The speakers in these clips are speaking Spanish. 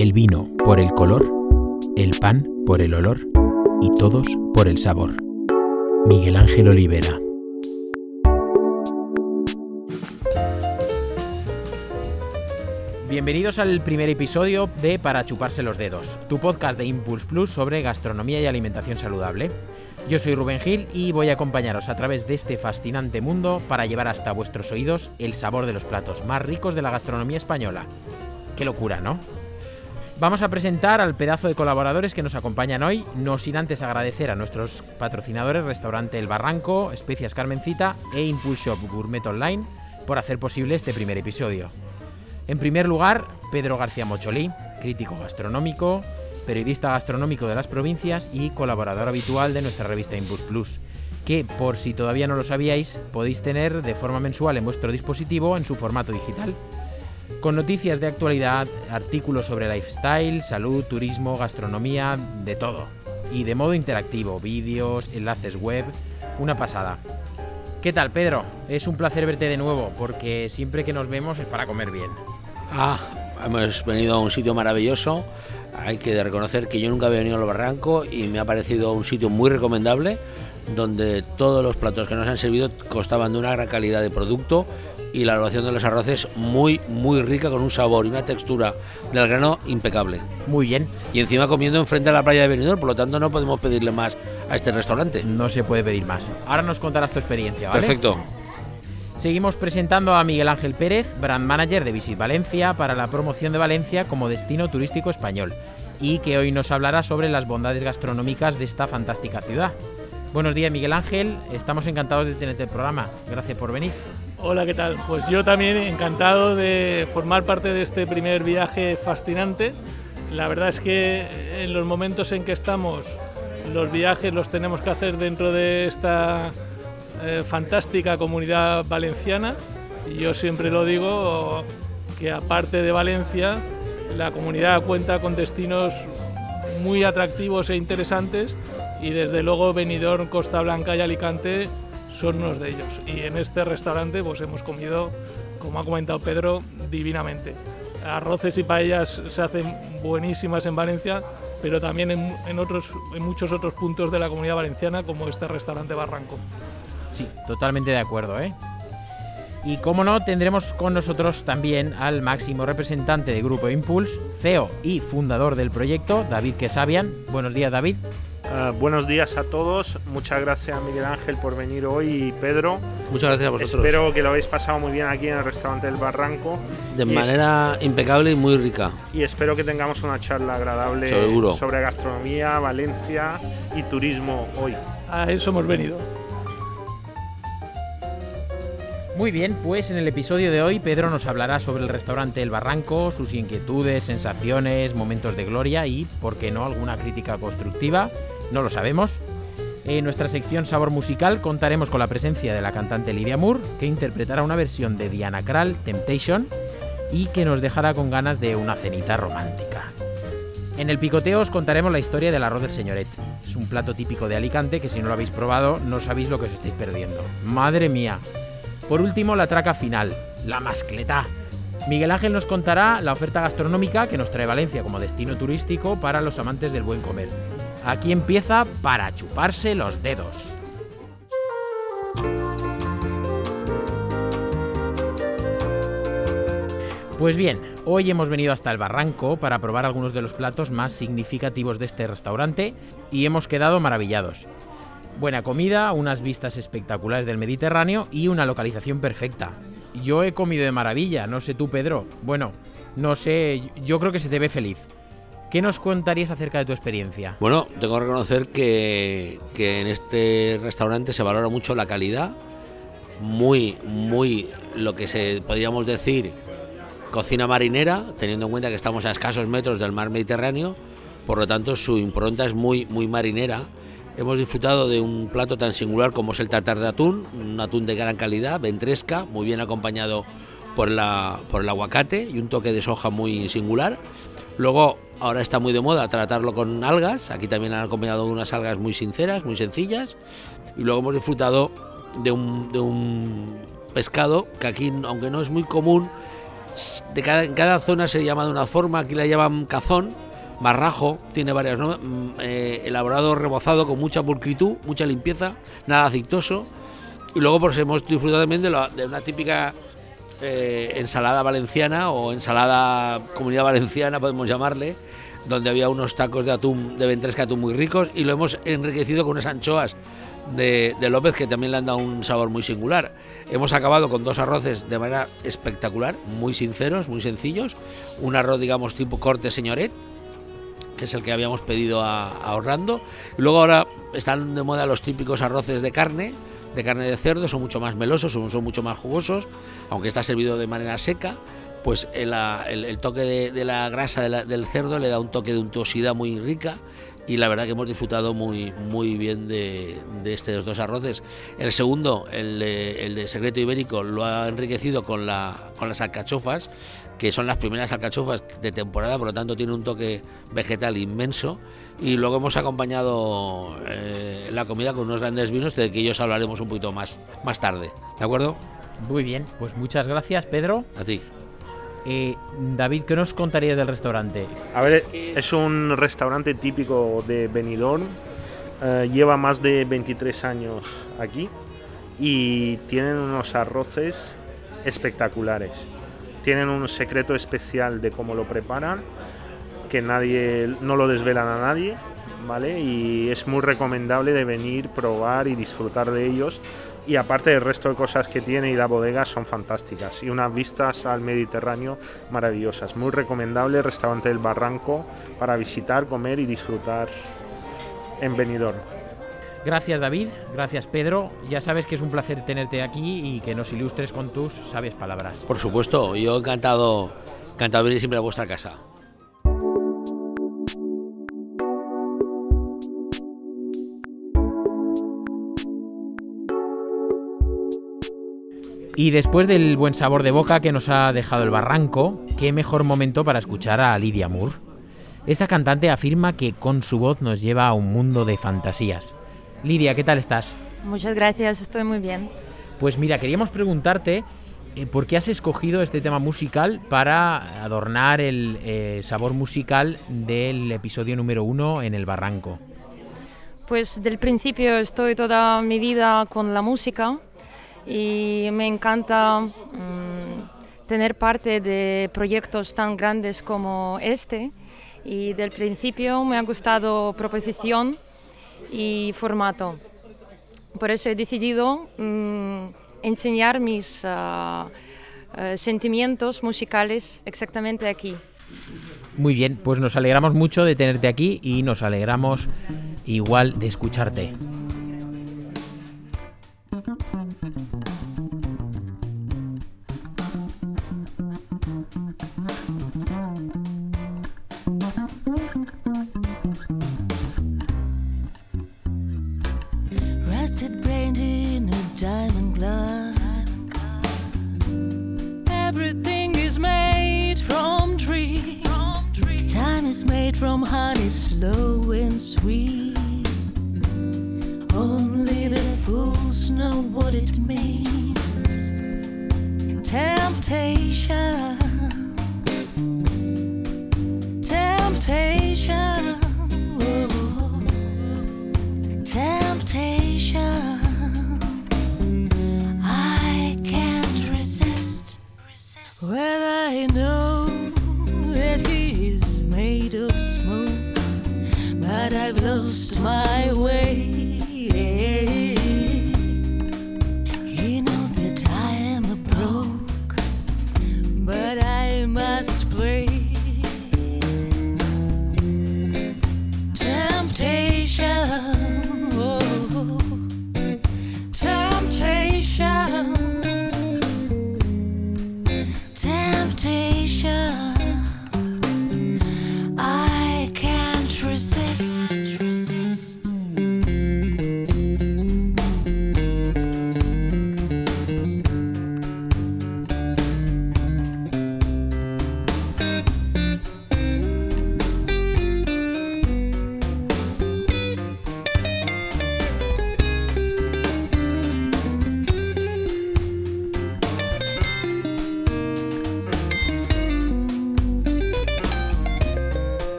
el vino por el color, el pan por el olor y todos por el sabor. Miguel Ángel Olivera. Bienvenidos al primer episodio de Para chuparse los dedos, tu podcast de Impulse Plus sobre gastronomía y alimentación saludable. Yo soy Rubén Gil y voy a acompañaros a través de este fascinante mundo para llevar hasta vuestros oídos el sabor de los platos más ricos de la gastronomía española. Qué locura, ¿no? Vamos a presentar al pedazo de colaboradores que nos acompañan hoy, no sin antes agradecer a nuestros patrocinadores Restaurante El Barranco, Especias Carmencita e Impulse Gourmet Online por hacer posible este primer episodio. En primer lugar, Pedro García Mocholí, crítico gastronómico, periodista gastronómico de las provincias y colaborador habitual de nuestra revista Impulse Plus, que por si todavía no lo sabíais, podéis tener de forma mensual en vuestro dispositivo en su formato digital. Con noticias de actualidad, artículos sobre lifestyle, salud, turismo, gastronomía, de todo. Y de modo interactivo, vídeos, enlaces web, una pasada. ¿Qué tal, Pedro? Es un placer verte de nuevo, porque siempre que nos vemos es para comer bien. Ah, hemos venido a un sitio maravilloso. Hay que reconocer que yo nunca había venido al Barranco y me ha parecido un sitio muy recomendable, donde todos los platos que nos han servido costaban de una gran calidad de producto y la elaboración de los arroces muy, muy rica, con un sabor y una textura del grano impecable. Muy bien. Y encima comiendo enfrente a la playa de Benidorm, por lo tanto no podemos pedirle más a este restaurante. No se puede pedir más. Ahora nos contarás tu experiencia, ¿vale? Perfecto. Seguimos presentando a Miguel Ángel Pérez, brand manager de Visit Valencia, para la promoción de Valencia como destino turístico español, y que hoy nos hablará sobre las bondades gastronómicas de esta fantástica ciudad. Buenos días, Miguel Ángel. Estamos encantados de tenerte el programa. Gracias por venir. Hola, ¿qué tal? Pues yo también encantado de formar parte de este primer viaje fascinante. La verdad es que en los momentos en que estamos, los viajes los tenemos que hacer dentro de esta eh, fantástica comunidad valenciana. Y yo siempre lo digo, que aparte de Valencia, la comunidad cuenta con destinos muy atractivos e interesantes y desde luego Benidorm, Costa Blanca y Alicante son unos de ellos. Y en este restaurante pues hemos comido, como ha comentado Pedro, divinamente. Arroces y paellas se hacen buenísimas en Valencia, pero también en, otros, en muchos otros puntos de la comunidad valenciana, como este restaurante Barranco. Sí, totalmente de acuerdo, ¿eh? Y como no, tendremos con nosotros también al máximo representante de Grupo Impulse, CEO y fundador del proyecto, David Quesabian. Buenos días, David. Uh, buenos días a todos. Muchas gracias Miguel Ángel por venir hoy y Pedro. Muchas gracias a vosotros. Espero que lo habéis pasado muy bien aquí en el restaurante del Barranco. De manera impecable y muy rica. Y espero que tengamos una charla agradable Seguro. sobre gastronomía, Valencia y turismo hoy. A eso hemos venido. Muy bien, pues en el episodio de hoy Pedro nos hablará sobre el restaurante El Barranco, sus inquietudes, sensaciones, momentos de gloria y, por qué no, alguna crítica constructiva no lo sabemos. En nuestra sección Sabor Musical contaremos con la presencia de la cantante Lidia Moore, que interpretará una versión de Diana Krall, Temptation, y que nos dejará con ganas de una cenita romántica. En el picoteo os contaremos la historia del arroz del señoret. Es un plato típico de Alicante que si no lo habéis probado no sabéis lo que os estáis perdiendo. Madre mía. Por último, la traca final, la mascleta. Miguel Ángel nos contará la oferta gastronómica que nos trae Valencia como destino turístico para los amantes del buen comer. Aquí empieza para chuparse los dedos. Pues bien, hoy hemos venido hasta el barranco para probar algunos de los platos más significativos de este restaurante y hemos quedado maravillados. Buena comida, unas vistas espectaculares del Mediterráneo y una localización perfecta. Yo he comido de maravilla, no sé tú Pedro. Bueno, no sé, yo creo que se te ve feliz. ¿Qué nos contarías acerca de tu experiencia? Bueno, tengo que reconocer que, que en este restaurante se valora mucho la calidad, muy, muy lo que se podríamos decir cocina marinera, teniendo en cuenta que estamos a escasos metros del mar Mediterráneo, por lo tanto su impronta es muy, muy marinera. Hemos disfrutado de un plato tan singular como es el tartar de atún, un atún de gran calidad, ventresca, muy bien acompañado por, la, el aguacate y un toque de soja muy singular. Luego, ahora está muy de moda tratarlo con algas, aquí también han acompañado unas algas muy sinceras, muy sencillas, y luego hemos disfrutado de un, pescado que aquí, aunque no es muy común, en cada zona se llama de una forma, aquí la llaman cazón, barrajo, tiene varias, ¿no? Mm, eh, elaborado, rebozado con mucha pulcritud, mucha limpieza, nada aceitoso. Y luego pues hemos disfrutado también de, una típica eh, ensalada valenciana o ensalada comunidad valenciana, podemos llamarle, donde había unos tacos de atún, de ventresca atún muy ricos y lo hemos enriquecido con unas anchoas de, de López que también le han dado un sabor muy singular. Hemos acabado con dos arroces de manera espectacular, muy sinceros, muy sencillos. Un arroz, digamos, tipo corte señoret, que es el que habíamos pedido a, Orlando. Y luego ahora están de moda los típicos arroces de carne, de carne de cerdo, son mucho más melosos, son, son mucho más jugosos, aunque está servido de manera seca. Pues el, toque de, la grasa del cerdo le da un toque de untuosidad muy rica y la verdad que hemos disfrutado muy, muy bien de, estos dos arroces. El segundo, el de, Secreto Ibérico, lo ha enriquecido con, con las alcachofas, que son las primeras alcachofas de temporada, por lo tanto tiene un toque vegetal inmenso. Y luego hemos acompañado eh, la comida con unos grandes vinos, de que ellos hablaremos un poquito más, más tarde. ¿De acuerdo? Muy bien, pues muchas gracias, Pedro. A ti. Eh, David, ¿qué nos contarías del restaurante? A ver, es un restaurante típico de Benidorm. eh, lleva más de 23 años aquí y tienen unos arroces espectaculares. Tienen un secreto especial de cómo lo preparan, que nadie no lo desvelan a nadie, ¿vale? Y es muy recomendable de venir, probar y disfrutar de ellos. Y aparte del resto de cosas que tiene y la bodega son fantásticas. Y unas vistas al Mediterráneo maravillosas. Muy recomendable el restaurante del Barranco para visitar, comer y disfrutar en Benidorm. Gracias, David. Gracias, Pedro. Ya sabes que es un placer tenerte aquí y que nos ilustres con tus sabias palabras. Por supuesto, yo encantado, encantado de venir siempre a vuestra casa. Y después del buen sabor de boca que nos ha dejado el barranco, qué mejor momento para escuchar a Lydia Moore. Esta cantante afirma que con su voz nos lleva a un mundo de fantasías. Lidia, ¿qué tal estás? Muchas gracias, estoy muy bien. Pues mira, queríamos preguntarte eh, por qué has escogido este tema musical para adornar el eh, sabor musical del episodio número uno en el barranco. Pues del principio estoy toda mi vida con la música y me encanta mm, tener parte de proyectos tan grandes como este y del principio me ha gustado proposición y formato. Por eso he decidido mm, enseñar mis ah, eh, sentimientos musicales exactamente aquí. Muy bien, pues nos alegramos mucho de tenerte aquí y nos alegramos igual de escucharte. My way.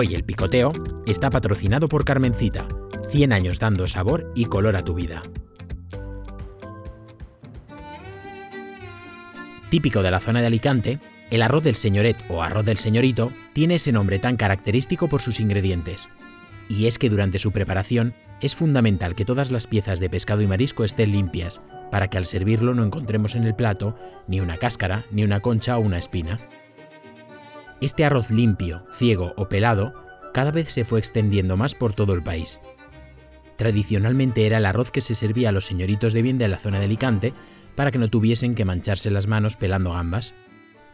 Hoy el picoteo está patrocinado por Carmencita, 100 años dando sabor y color a tu vida. Típico de la zona de Alicante, el arroz del señoret o arroz del señorito tiene ese nombre tan característico por sus ingredientes. Y es que durante su preparación es fundamental que todas las piezas de pescado y marisco estén limpias, para que al servirlo no encontremos en el plato ni una cáscara, ni una concha o una espina. Este arroz limpio, ciego o pelado cada vez se fue extendiendo más por todo el país. Tradicionalmente era el arroz que se servía a los señoritos de bien de la zona de Alicante para que no tuviesen que mancharse las manos pelando gambas.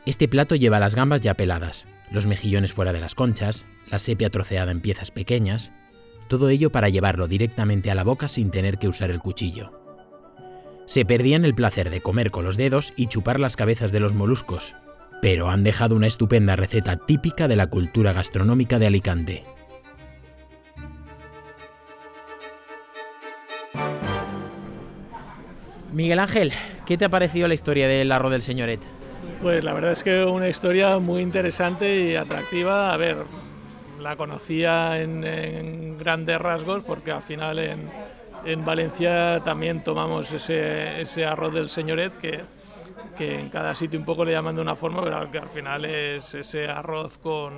Este plato lleva las gambas ya peladas, los mejillones fuera de las conchas, la sepia troceada en piezas pequeñas, todo ello para llevarlo directamente a la boca sin tener que usar el cuchillo. Se perdían el placer de comer con los dedos y chupar las cabezas de los moluscos, pero han dejado una estupenda receta típica de la cultura gastronómica de Alicante. Miguel Ángel, ¿qué te ha parecido la historia del arroz del señoret? Pues la verdad es que una historia muy interesante y atractiva. A ver, la conocía en, en grandes rasgos porque al final en, en Valencia también tomamos ese, ese arroz del señoret que, que en cada sitio un poco le llaman de una forma, pero que al final es ese arroz con,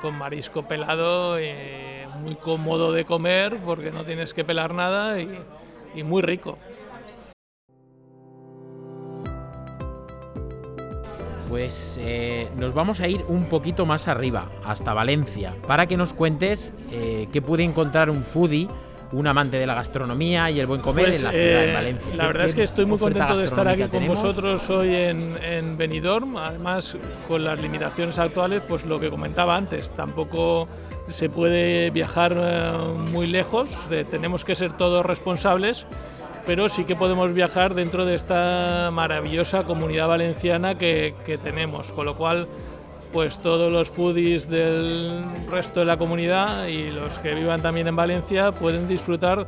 con marisco pelado, muy cómodo de comer porque no tienes que pelar nada y, y muy rico. Pues eh, nos vamos a ir un poquito más arriba, hasta Valencia, para que nos cuentes eh, qué puede encontrar un foodie, un amante de la gastronomía y el buen comer Pues, en la ciudad eh, de Valencia. La ¿Qué- verdad es que estoy muy contento de estar aquí con vosotros hoy en, en Benidorm. Además, con las limitaciones actuales, pues lo que comentaba antes, tampoco se puede viajar eh, muy lejos, de- tenemos que ser todos responsables, pero sí que podemos viajar dentro de esta maravillosa comunidad valenciana que, que tenemos, con lo cual pues todos los foodies del resto de la comunidad y los que vivan también en Valencia pueden disfrutar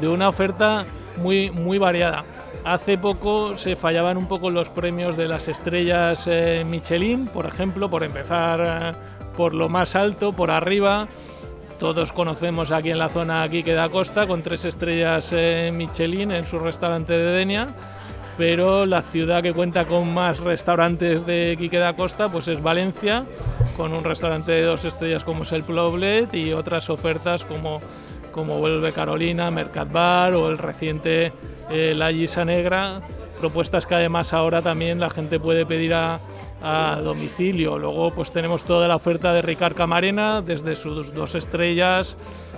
de una oferta muy, muy variada. Hace poco se fallaban un poco los premios de las estrellas eh, Michelin, por ejemplo, por empezar eh, por lo más alto, por arriba. Todos conocemos aquí en la zona Quique da Costa con tres estrellas eh, Michelin en su restaurante de Denia pero la ciudad que cuenta con más restaurantes de Quique da Costa pues es Valencia, con un restaurante de dos estrellas como es el Ploblet y otras ofertas como, como Vuelve Carolina, Mercat Bar o el reciente eh, La Guisa Negra, propuestas que además ahora también la gente puede pedir a, a domicilio. Luego pues tenemos toda la oferta de Ricard Camarena, desde sus dos estrellas,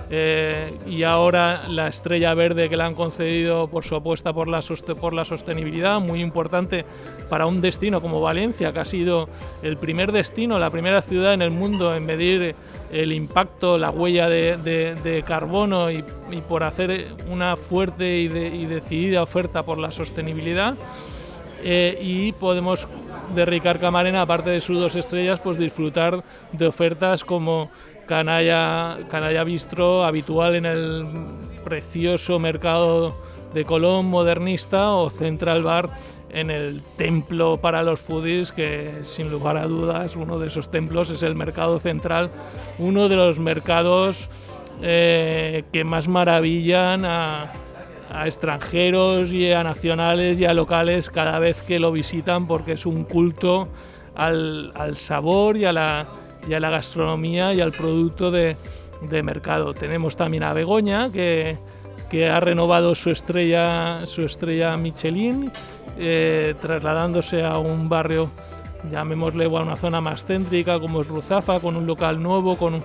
eh, y ahora la estrella verde que le han concedido por su apuesta por la, sostenibilidad, muy importante para un destino como Valencia, que ha sido el primer destino, la primera ciudad en el mundo en medir el impacto, la huella de, carbono y, por hacer una fuerte y decidida oferta por la sostenibilidad. Eh, y podemos de Ricard Camarena, aparte de sus dos estrellas, pues disfrutar de ofertas como Canalla, Canalla Bistro, habitual en el precioso mercado de Colón modernista, o Central Bar en el templo para los foodies, que sin lugar a dudas uno de esos templos es el mercado central, uno de los mercados eh, que más maravillan a, extranjeros y a nacionales y a locales cada vez que lo visitan porque es un culto al, al sabor y a, la, y a la gastronomía y al producto de, de mercado. Tenemos también a Begoña que, que ha renovado su estrella, su estrella Michelin, eh, trasladándose a un barrio, llamémosle o a una zona más céntrica como es Ruzafa, con un local nuevo, con,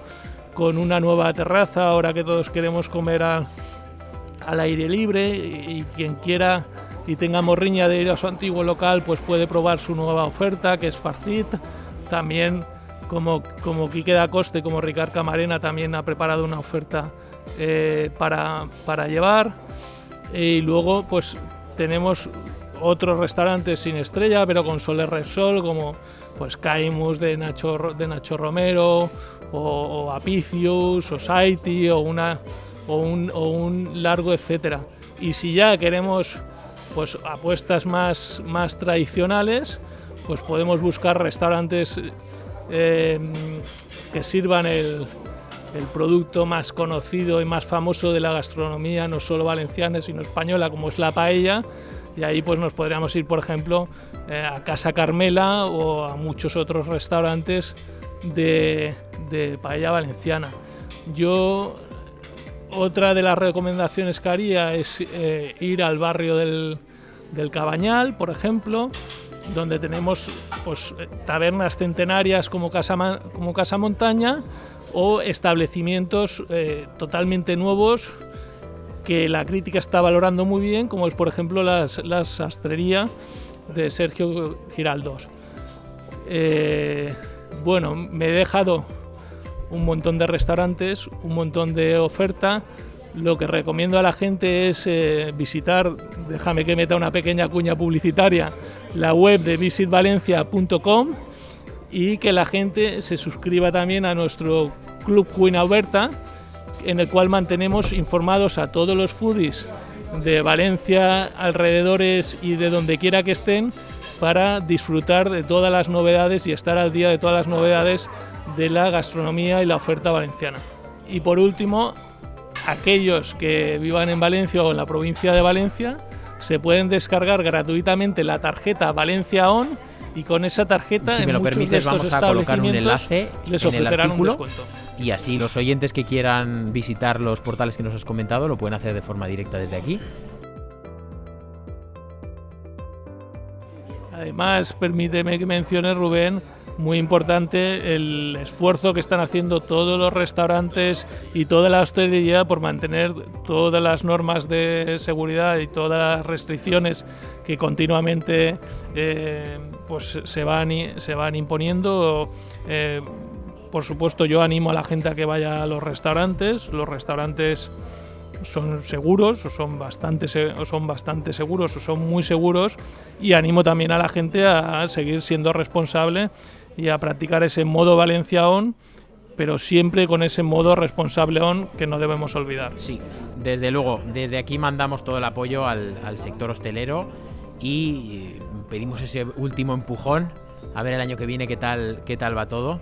con una nueva terraza, ahora que todos queremos comer a- al aire libre y, y quien quiera y tenga morriña de ir a su antiguo local, pues puede probar su nueva oferta, que es Farcit. También, como, como Quique da Coste, como Ricard Camarena, también ha preparado una oferta eh, para, para llevar. Y luego, pues tenemos otros restaurantes sin estrella, pero con Soler Repsol, como pues Caimus de Nacho, de Nacho Romero, o, o Apicius, o Saiti, o, una, o, un, o un largo etcétera. Y si ya queremos pues apuestas más, más tradicionales, pues podemos buscar restaurantes eh, que sirvan el, producto más conocido y más famoso de la gastronomía, no solo valenciana, sino española, como es la paella. Y ahí pues nos podríamos ir, por ejemplo, eh, a Casa Carmela o a muchos otros restaurantes de, de paella valenciana. Yo otra de las recomendaciones que haría es eh, ir al barrio del, del Cabañal, por ejemplo, donde tenemos pues, eh, tabernas centenarias como Casa, como Casa Montaña o establecimientos eh, totalmente nuevos que la crítica está valorando muy bien, como es por ejemplo las, la sastrería de Sergio Giraldos. Eh, bueno, me he dejado un montón de restaurantes, un montón de oferta. Lo que recomiendo a la gente es visitar, déjame que meta una pequeña cuña publicitaria, la web de visitvalencia.com y que la gente se suscriba también a nuestro Club Queen Alberta, en el cual mantenemos informados a todos los foodies de Valencia, alrededores y de donde quiera que estén para disfrutar de todas las novedades y estar al día de todas las novedades de la gastronomía y la oferta valenciana. Y por último, aquellos que vivan en Valencia o en la provincia de Valencia se pueden descargar gratuitamente la tarjeta Valencia On y con esa tarjeta Si me lo permites, vamos a colocar un enlace les en el un artículo y así los oyentes que quieran visitar los portales que nos has comentado lo pueden hacer de forma directa desde aquí. Además, permíteme que mencione, Rubén, muy importante el esfuerzo que están haciendo todos los restaurantes y toda la hostelería por mantener todas las normas de seguridad y todas las restricciones que continuamente eh, pues, se, van, se van imponiendo. Eh, por supuesto, yo animo a la gente a que vaya a los restaurantes. Los restaurantes son seguros o son bastante o son bastante seguros o son muy seguros y animo también a la gente a seguir siendo responsable y a practicar ese modo Valencia on pero siempre con ese modo responsable on que no debemos olvidar. Sí, desde luego, desde aquí mandamos todo el apoyo al, al sector hostelero y pedimos ese último empujón a ver el año que viene qué tal, qué tal va todo.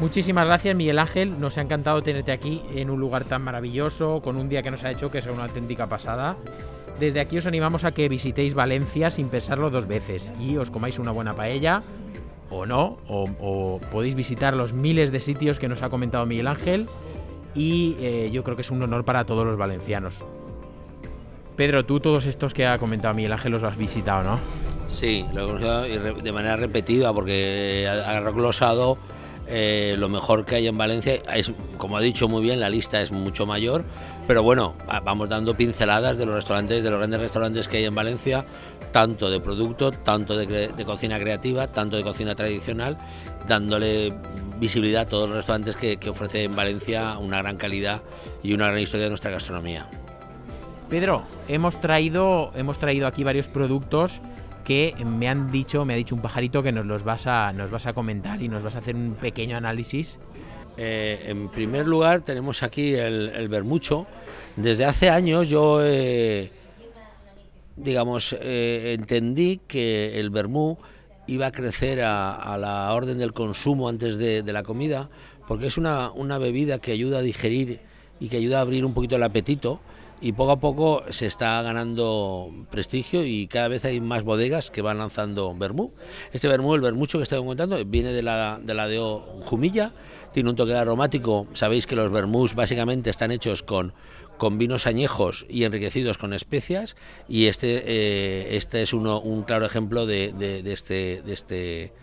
Muchísimas gracias Miguel Ángel, nos ha encantado tenerte aquí en un lugar tan maravilloso, con un día que nos ha hecho que es una auténtica pasada. Desde aquí os animamos a que visitéis Valencia sin pensarlo dos veces y os comáis una buena paella o no, o, podéis visitar los miles de sitios que nos ha comentado Miguel Ángel y eh, yo creo que es un honor para todos los valencianos. Pedro, tú todos estos que ha comentado Miguel Ángel los has visitado, ¿no? Sí, lo he conocido de manera repetida porque ha glosado eh, lo mejor que hay en Valencia. Como ha dicho muy bien, la lista es mucho mayor, pero bueno, va- vamos dando pinceladas de los restaurantes, de los grandes restaurantes que hay en Valencia, tanto de producto, tanto de cocina creativa, tanto de cocina tradicional, dándole visibilidad a todos los restaurantes que, que ofrece en Valencia una gran calidad y una gran historia de nuestra gastronomía. Pedro, hemos traído, hemos traído aquí varios productos que me han dicho, me ha dicho un pajarito que nos los vas a, nos vas a comentar y nos vas a hacer un pequeño análisis. Eh, en primer lugar tenemos aquí el, bermucho. Desde hace años yo, eh, digamos, eh, entendí que el vermú iba a crecer a, a la orden del consumo antes de, de la comida, porque es una, una bebida que ayuda a digerir y que ayuda a abrir un poquito el apetito y poco a poco se está ganando prestigio y cada vez hay más bodegas que van lanzando vermú. Este vermú, el vermucho que estoy contando, viene de la, de la de Jumilla, tiene un toque aromático, sabéis que los vermús básicamente están hechos con, con vinos añejos y enriquecidos con especias y este, eh, este es uno, un claro ejemplo de este... De este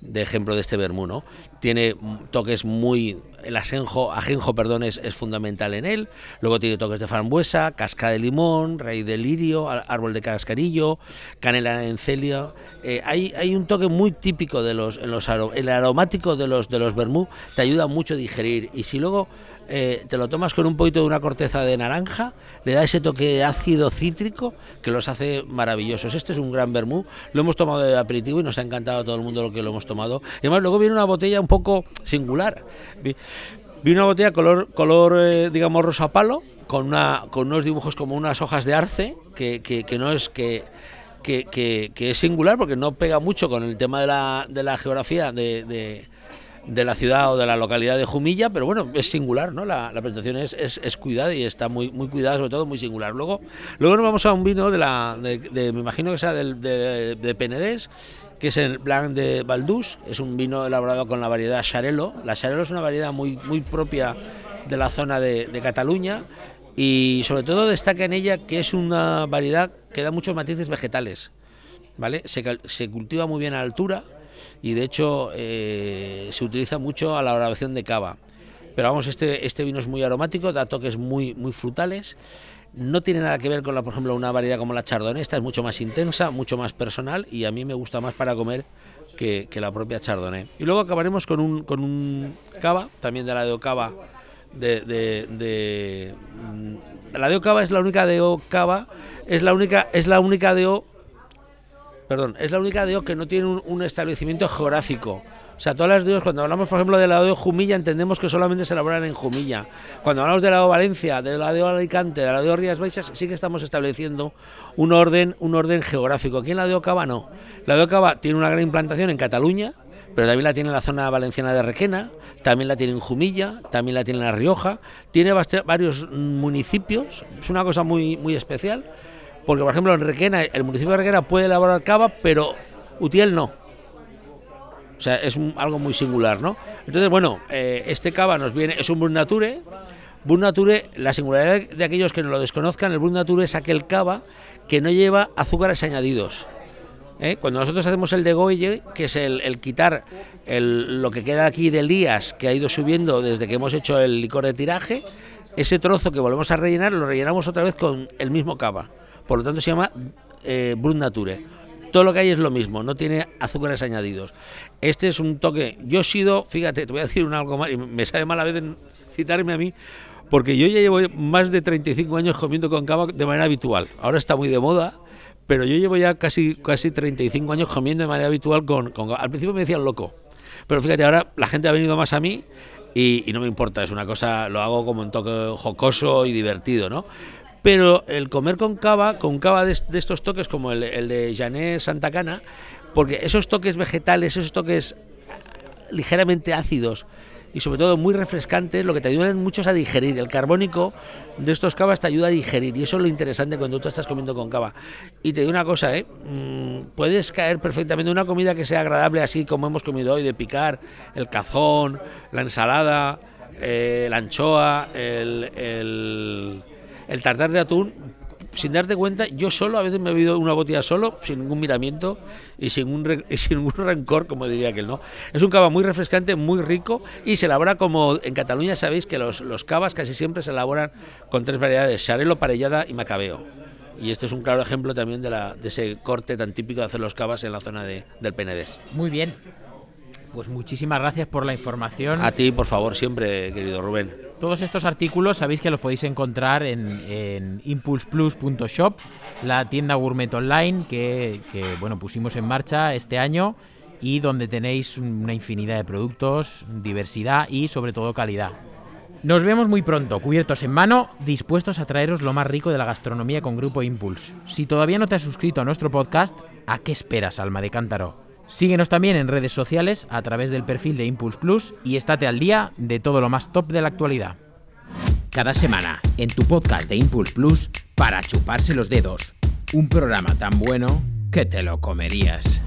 de ejemplo de este vermú, ¿no? Tiene toques muy... El ajenjo, ajenjo perdón, es, es, fundamental en él. Luego tiene toques de frambuesa, casca de limón, raíz de lirio, árbol de cascarillo, canela de encelio. Eh, hay, hay un toque muy típico de los... En los el aromático de los, de los vermú te ayuda mucho a digerir. Y si luego eh, te lo tomas con un poquito de una corteza de naranja, le da ese toque ácido cítrico que los hace maravillosos. Este es un gran vermú, lo hemos tomado de aperitivo y nos ha encantado a todo el mundo lo que lo hemos tomado. Y además luego viene una botella un poco singular. Viene una botella color, color eh, digamos, rosa palo, con, una, con unos dibujos como unas hojas de arce, que, que, no es que... Que, que, es singular porque no pega mucho con el tema de la, de la geografía de, de la ciudad o de la localidad de Jumilla, pero bueno, es singular, ¿no? La, presentación es, es, cuidada y está muy, muy cuidada, sobre todo muy singular. Luego, luego nos vamos a un vino de la, de, me imagino que sea del, de, de Penedés, que es el Blanc de Valdús, es un vino elaborado con la variedad Xarelo. La Xarelo es una variedad muy, muy propia de la zona de, Cataluña y sobre todo destaca en ella que es una variedad que da muchos matices vegetales, ¿vale? Se cultiva muy bien a altura, y de hecho eh, se utiliza mucho a la elaboración de cava. Pero vamos, este, este vino es muy aromático, da toques muy, muy frutales. No tiene nada que ver con, la, por ejemplo, una variedad como la Chardonnay. Esta es mucho más intensa, mucho más personal y a mí me gusta más para comer que, la propia Chardonnay. Y luego acabaremos con un, con un cava, también de la de Ocava. De, de, de, la de Ocava es la única de Ocava, es la única, es la única de O perdón, es la única DEO que no tiene un, establecimiento geográfico. O sea, todas las DEOs, cuando hablamos, por ejemplo, de la DEO Jumilla, entendemos que solamente se elaboran en Jumilla. Cuando hablamos de la DEO Valencia, de la DEO Alicante, de la DEO Rías Baixas, sí que estamos estableciendo un orden, un orden geográfico. Aquí en la DEO Cava no. La DEO Cava tiene una gran implantación en Cataluña, pero también la tiene en la zona valenciana de Requena, también la tiene en Jumilla, también la tiene en La Rioja, tiene varios municipios, es una cosa muy, muy especial porque por ejemplo en Requena, el municipio de Requena puede elaborar cava, pero Utiel no. O sea, es algo muy singular, ¿no? Entonces, bueno, eh, este cava nos viene, es un Brut Nature. Brut Nature, la singularidad de aquellos que no lo desconozcan, el Brut Nature es aquel cava que no lleva azúcares añadidos. ¿Eh? Cuando nosotros hacemos el de Goye, que es el, quitar lo que queda aquí del Lías, que ha ido subiendo desde que hemos hecho el licor de tiraje, ese trozo que volvemos a rellenar, lo rellenamos otra vez con el mismo cava por lo tanto se llama eh, Brut Nature. Todo lo que hay es lo mismo, no tiene azúcares añadidos. Este es un toque. Yo he sido, fíjate, te voy a decir un algo más, y me sabe mal a veces citarme a mí, porque yo ya llevo más de 35 años comiendo con cava de manera habitual. Ahora está muy de moda, pero yo llevo ya casi, casi 35 años comiendo de manera habitual con, con Al principio me decían loco, pero fíjate, ahora la gente ha venido más a mí y, y no me importa, es una cosa, lo hago como un toque jocoso y divertido, ¿no? Pero el comer con cava, con cava de, estos toques como el, el de Janet Santa Cana, porque esos toques vegetales, esos toques ligeramente ácidos y sobre todo muy refrescantes, lo que te ayudan muchos a digerir. El carbónico de estos cavas te ayuda a digerir y eso es lo interesante cuando tú estás comiendo con cava. Y te digo una cosa, ¿eh? Mm, puedes caer perfectamente en una comida que sea agradable así como hemos comido hoy, de picar el cazón, la ensalada, eh, la anchoa, el, el el tartar de atún, sin darte cuenta, yo solo a veces me he bebido una botella solo, sin ningún miramiento y sin, un y sin ningún rencor, como diría aquel, ¿no? Es un cava muy refrescante, muy rico y se elabora como en Cataluña sabéis que los, los cavas casi siempre se elaboran con tres variedades, xarelo, parellada y macabeo. Y este es un claro ejemplo también de, la, de ese corte tan típico de hacer los cavas en la zona de, del Penedés. Muy bien. Pues muchísimas gracias por la información. A ti, por favor, siempre, querido Rubén. Todos estos artículos sabéis que los podéis encontrar en, en impulseplus.shop, la tienda gourmet online que, que, bueno, pusimos en marcha este año y donde tenéis una infinidad de productos, diversidad y sobre todo calidad. Nos vemos muy pronto, cubiertos en mano, dispuestos a traeros lo más rico de la gastronomía con Grupo Impulse. Si todavía no te has suscrito a nuestro podcast, ¿a qué esperas, alma de cántaro? Síguenos también en redes sociales a través del perfil de Impulse Plus y estate al día de todo lo más top de la actualidad. Cada semana, en tu podcast de Impulse Plus, para chuparse los dedos. Un programa tan bueno que te lo comerías.